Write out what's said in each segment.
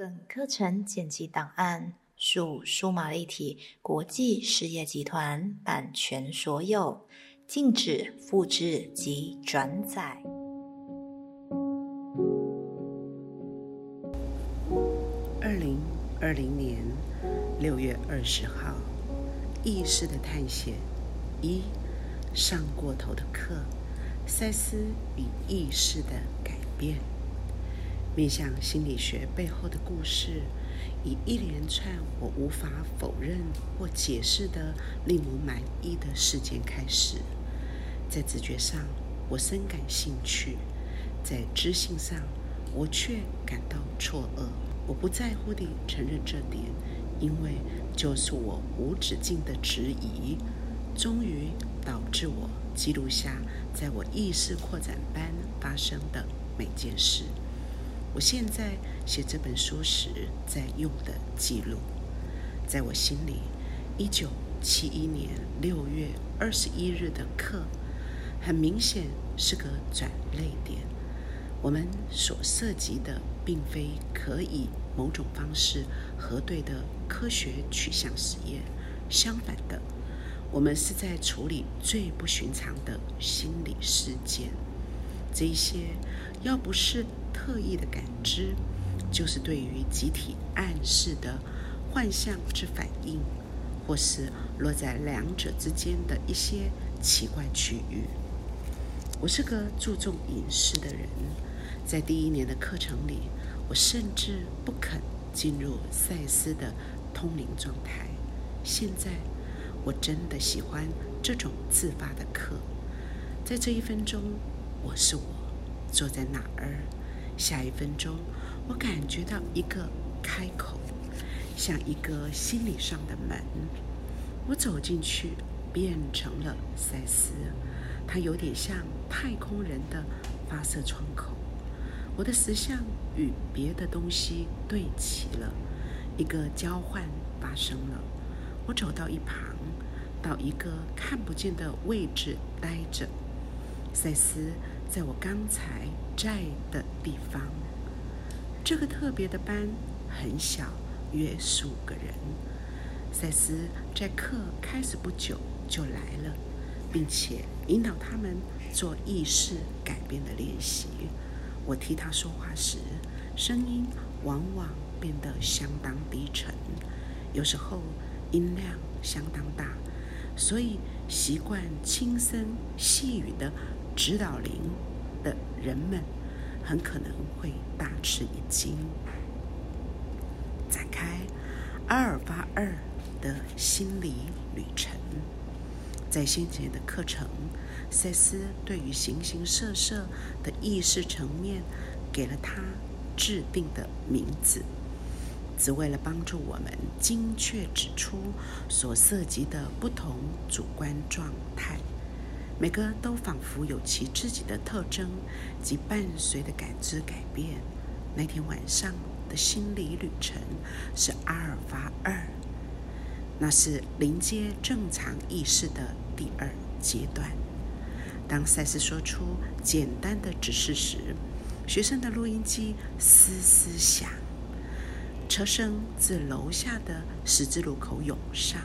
本课程剪辑档案属数码立体国际事业集团版权所有，禁止复制及转载。二零二零年六月二十号，意识的探险一上过头的课，赛斯与意识的改变。面向心理学背后的故事，以一连串我无法否认或解释的令我满意的事件开始。在直觉上，我深感兴趣；在知性上，我却感到错愕。我不在乎地承认这点，因为就是我无止境的质疑，终于导致我记录下在我意识扩展班发生的每件事。我现在写这本书时在用的记录，在我心里，一九七一年六月二十一日的课，很明显是个转泪点。我们所涉及的，并非可以某种方式核对的科学取向实验，相反的，我们是在处理最不寻常的心理事件。这一些要不是特意的感知，就是对于集体暗示的幻象之反应，或是落在两者之间的一些奇怪区域。我是个注重隐私的人，在第一年的课程里，我甚至不肯进入赛斯的通灵状态。现在，我真的喜欢这种自发的课，在这一分钟。我是我，坐在哪儿？下一分钟，我感觉到一个开口，像一个心理上的门。我走进去，变成了赛斯。它有点像太空人的发射窗口。我的石像与别的东西对齐了，一个交换发生了。我走到一旁，到一个看不见的位置待着。赛斯在我刚才在的地方。这个特别的班很小，约十五个人。赛斯在课开始不久就来了，并且引导他们做意识改变的练习。我替他说话时，声音往往变得相当低沉，有时候音量相当大，所以习惯轻声细语的。指导灵的人们很可能会大吃一惊。展开阿尔法二的心理旅程，在先前的课程，赛斯对于形形色色的意识层面给了他制定的名字，只为了帮助我们精确指出所涉及的不同主观状态。每个都仿佛有其自己的特征及伴随的感知改变。那天晚上的心理旅程是阿尔法二，那是临接正常意识的第二阶段。当赛斯说出简单的指示时，学生的录音机嘶嘶响，车声自楼下的十字路口涌上，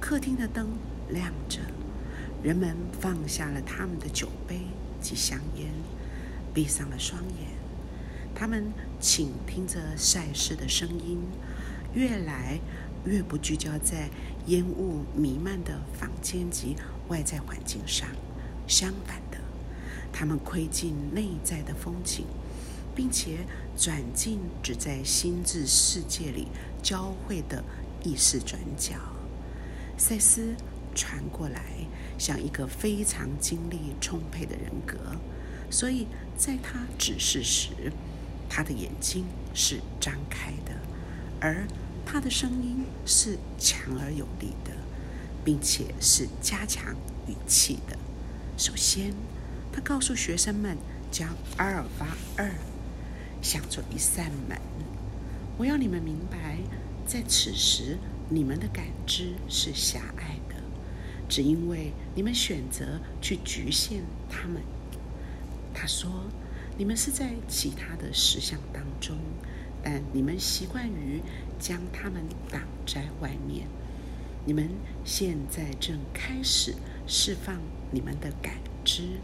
客厅的灯亮着。人们放下了他们的酒杯及香烟，闭上了双眼。他们倾听着赛事的声音，越来越不聚焦在烟雾弥漫的房间及外在环境上。相反的，他们窥进内在的风景，并且转进只在心智世界里交汇的意识转角。赛斯。传过来，像一个非常精力充沛的人格，所以在他指示时，他的眼睛是张开的，而他的声音是强而有力的，并且是加强语气的。首先，他告诉学生们，将阿尔法二想作一扇门。我要你们明白，在此时，你们的感知是狭隘。只因为你们选择去局限他们，他说：“你们是在其他的实相当中，但你们习惯于将它们挡在外面。你们现在正开始释放你们的感知，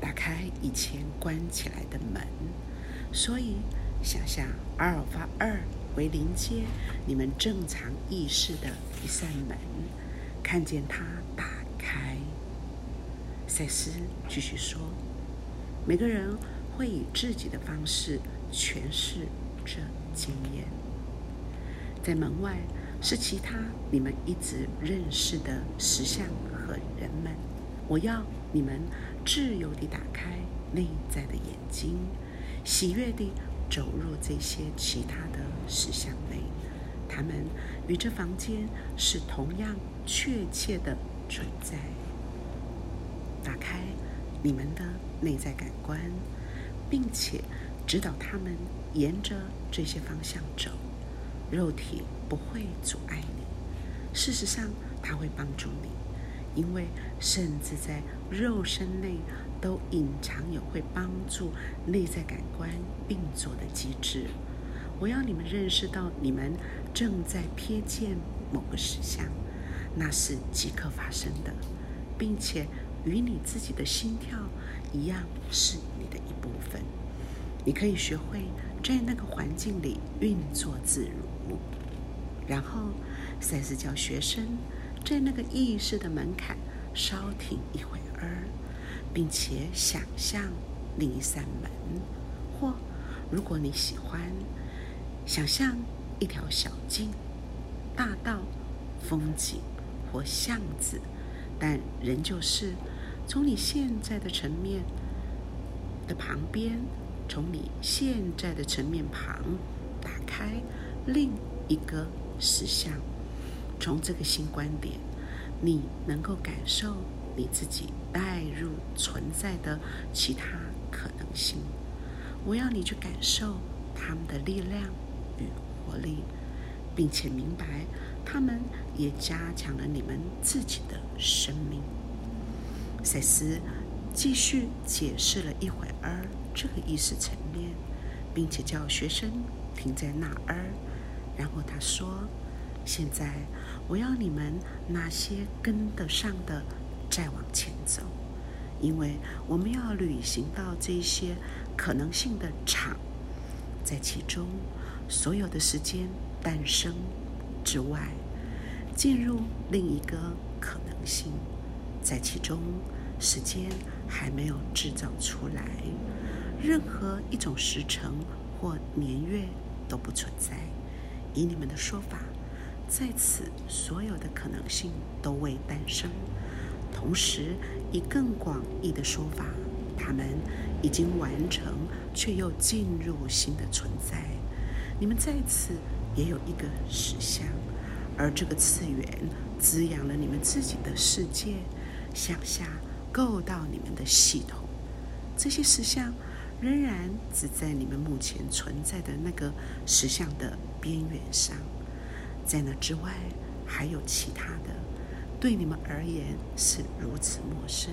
打开以前关起来的门。所以，想象阿尔法二为连接你们正常意识的一扇门，看见它打开。赛斯继续说：“每个人会以自己的方式诠释这经验。在门外是其他你们一直认识的石像和人们。我要你们自由地打开内在的眼睛，喜悦地走入这些其他的石像内。他们与这房间是同样确切的存在。”打开你们的内在感官，并且指导他们沿着这些方向走。肉体不会阻碍你，事实上，它会帮助你，因为甚至在肉身内都隐藏有会帮助内在感官运作的机制。我要你们认识到，你们正在瞥见某个实相，那是即刻发生的，并且。与你自己的心跳一样，是你的一部分。你可以学会在那个环境里运作自如。然后，赛斯教学生在那个意识的门槛稍停一会儿，并且想象另一扇门，或如果你喜欢，想象一条小径、大道、风景或巷子，但仍旧是。从你现在的层面的旁边，从你现在的层面旁打开另一个实相。从这个新观点，你能够感受你自己带入存在的其他可能性。我要你去感受他们的力量与活力，并且明白，他们也加强了你们自己的生命。赛斯继续解释了一会儿这个意识层面，并且叫学生停在那儿。然后他说：“现在我要你们那些跟得上的再往前走，因为我们要旅行到这些可能性的场，在其中所有的时间诞生之外，进入另一个可能性。”在其中，时间还没有制造出来，任何一种时辰或年月都不存在。以你们的说法，在此所有的可能性都未诞生。同时，以更广义的说法，他们已经完成，却又进入新的存在。你们在此也有一个实相，而这个次元滋养了你们自己的世界。向下够到你们的系统，这些实相仍然只在你们目前存在的那个实相的边缘上，在那之外还有其他的，对你们而言是如此陌生，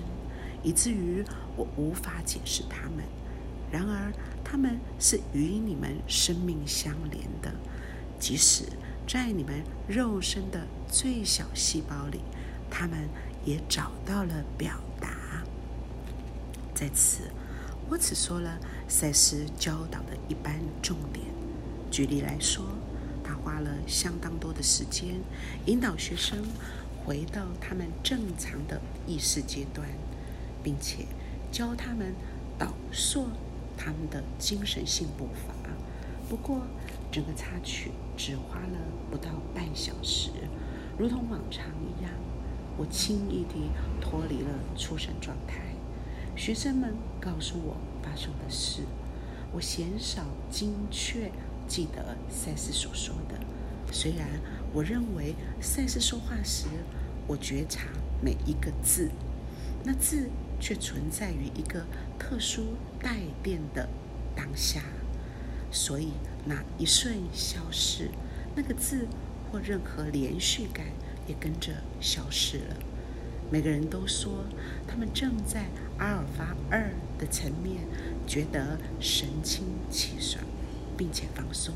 以至于我无法解释它们。然而，它们是与你们生命相连的，即使在你们肉身的最小细胞里，它们。也找到了表达。在此，我只说了赛斯教导的一般重点。举例来说，他花了相当多的时间引导学生回到他们正常的意识阶段，并且教他们导塑他们的精神性步伐。不过，整个插曲只花了不到半小时，如同往常一样。我轻易地脱离了出神状态。学生们告诉我发生的事，我鲜少精确记得赛斯所说的。虽然我认为赛斯说话时，我觉察每一个字，那字却存在于一个特殊带电的当下，所以那一瞬消失，那个字或任何连续感。也跟着消失了。每个人都说，他们正在阿尔法二的层面觉得神清气爽。并且放松。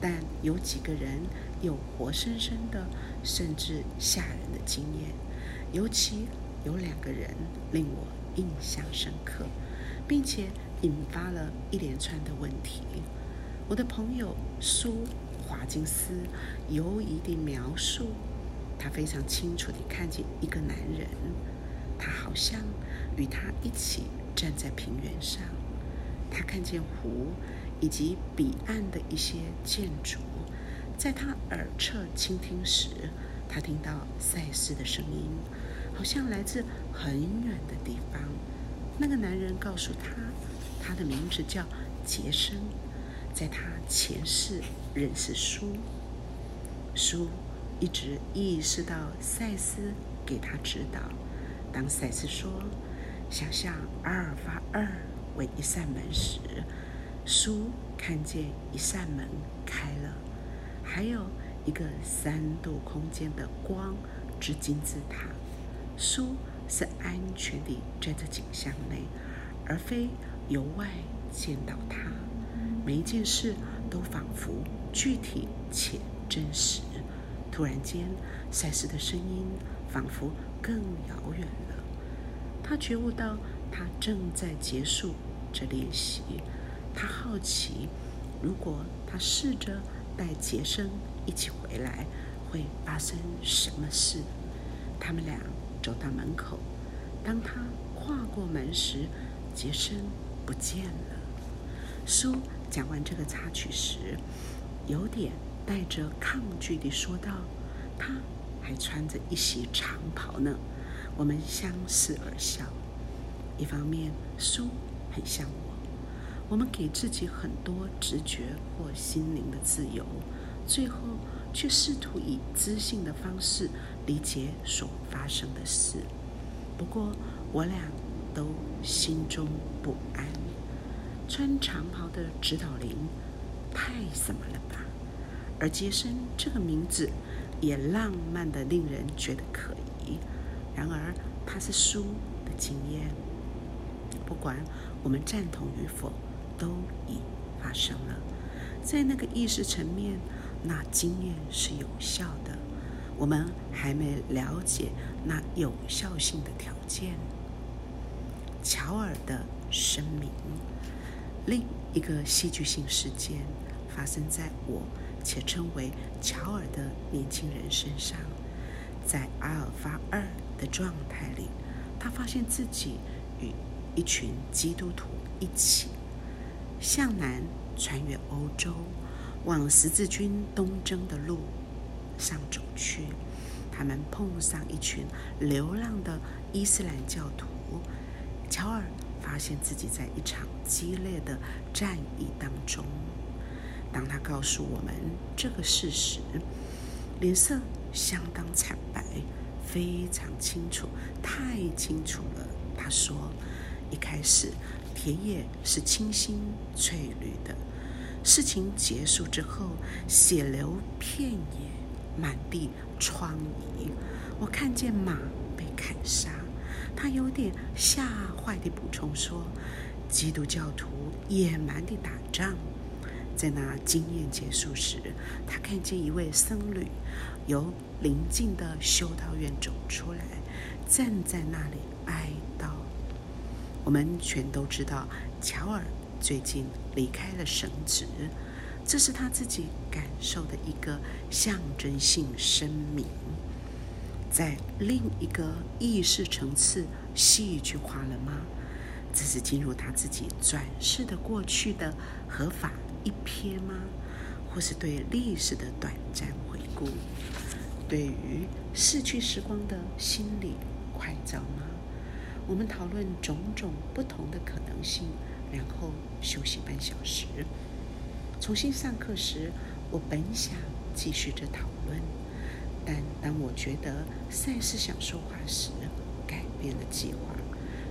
但有几个人有活生生的，甚至吓人的经验，尤其有两个人令我印象深刻，并且引发了一连串的问题。我的朋友苏华金斯犹疑地描述，他非常清楚地看见一个男人，他好像与他一起站在平原上，他看见湖。以及彼岸的一些建筑，在他耳侧倾听时，他听到赛斯的声音，好像来自很远的地方。那个男人告诉他，他的名字叫杰森，在他前世认识书。书一直意识到赛斯给他指导。当赛斯说想象阿尔法二为一扇门时，书看见一扇门开了，还有一个三度空间的光之金字塔。书是安全地站在景象内，而非由外见到它。每一件事都仿佛具体且真实。突然间，赛斯的声音仿佛更遥远了。他觉悟到，他正在结束这练习。他好奇，如果他试着带杰森一起回来，会发生什么事？他们俩走到门口，当他跨过门时，杰森不见了。书讲完这个插曲时，有点带着抗拒地说道：“他还穿着一袭长袍呢。”我们相视而笑。一方面，书很像我。我们给自己很多直觉或心灵的自由，最后却试图以知性的方式理解所发生的事。不过，我俩都心中不安。穿长袍的指导灵，太什么了吧？而杰森这个名字也浪漫的令人觉得可疑。然而，他是书的经验。不管我们赞同与否。都已发生了，在那个意识层面，那经验是有效的。我们还没了解那有效性的条件。乔尔的声明，另一个戏剧性事件发生在我且称为乔尔的年轻人身上。在阿尔法二的状态里，他发现自己与一群基督徒一起。向南穿越欧洲，往十字军东征的路上走去。他们碰上一群流浪的伊斯兰教徒。乔尔发现自己在一场激烈的战役当中。当他告诉我们这个事实，脸色相当惨白，非常清楚，太清楚了。他说：“一开始。”田野是清新翠绿的。事情结束之后，血流遍野，满地疮痍。我看见马被砍杀。他有点吓坏地补充说：“基督教徒野蛮地打仗。”在那经验结束时，他看见一位僧侣由邻近的修道院走出来，站在那里哀悼。我们全都知道，乔尔最近离开了神职，这是他自己感受的一个象征性声明。在另一个意识层次，戏剧化了吗？这是进入他自己转世的过去的合法一瞥吗？或是对历史的短暂回顾？对于逝去时光的心理快照吗？我们讨论种种不同的可能性，然后休息半小时。重新上课时，我本想继续着讨论，但当我觉得赛斯想说话时，改变了计划。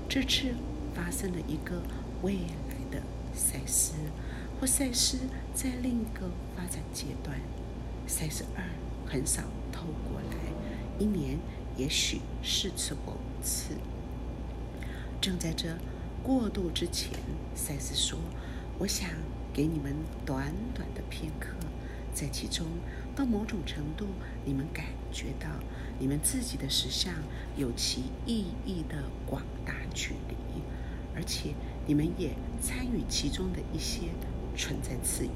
这次发生了一个未来的赛斯，或赛斯在另一个发展阶段。赛斯二很少透过来，一年也许四次或五次。正在这过渡之前，赛斯说：“我想给你们短短的片刻，在其中，到某种程度，你们感觉到你们自己的实相有其意义的广大距离，而且你们也参与其中的一些存在次元。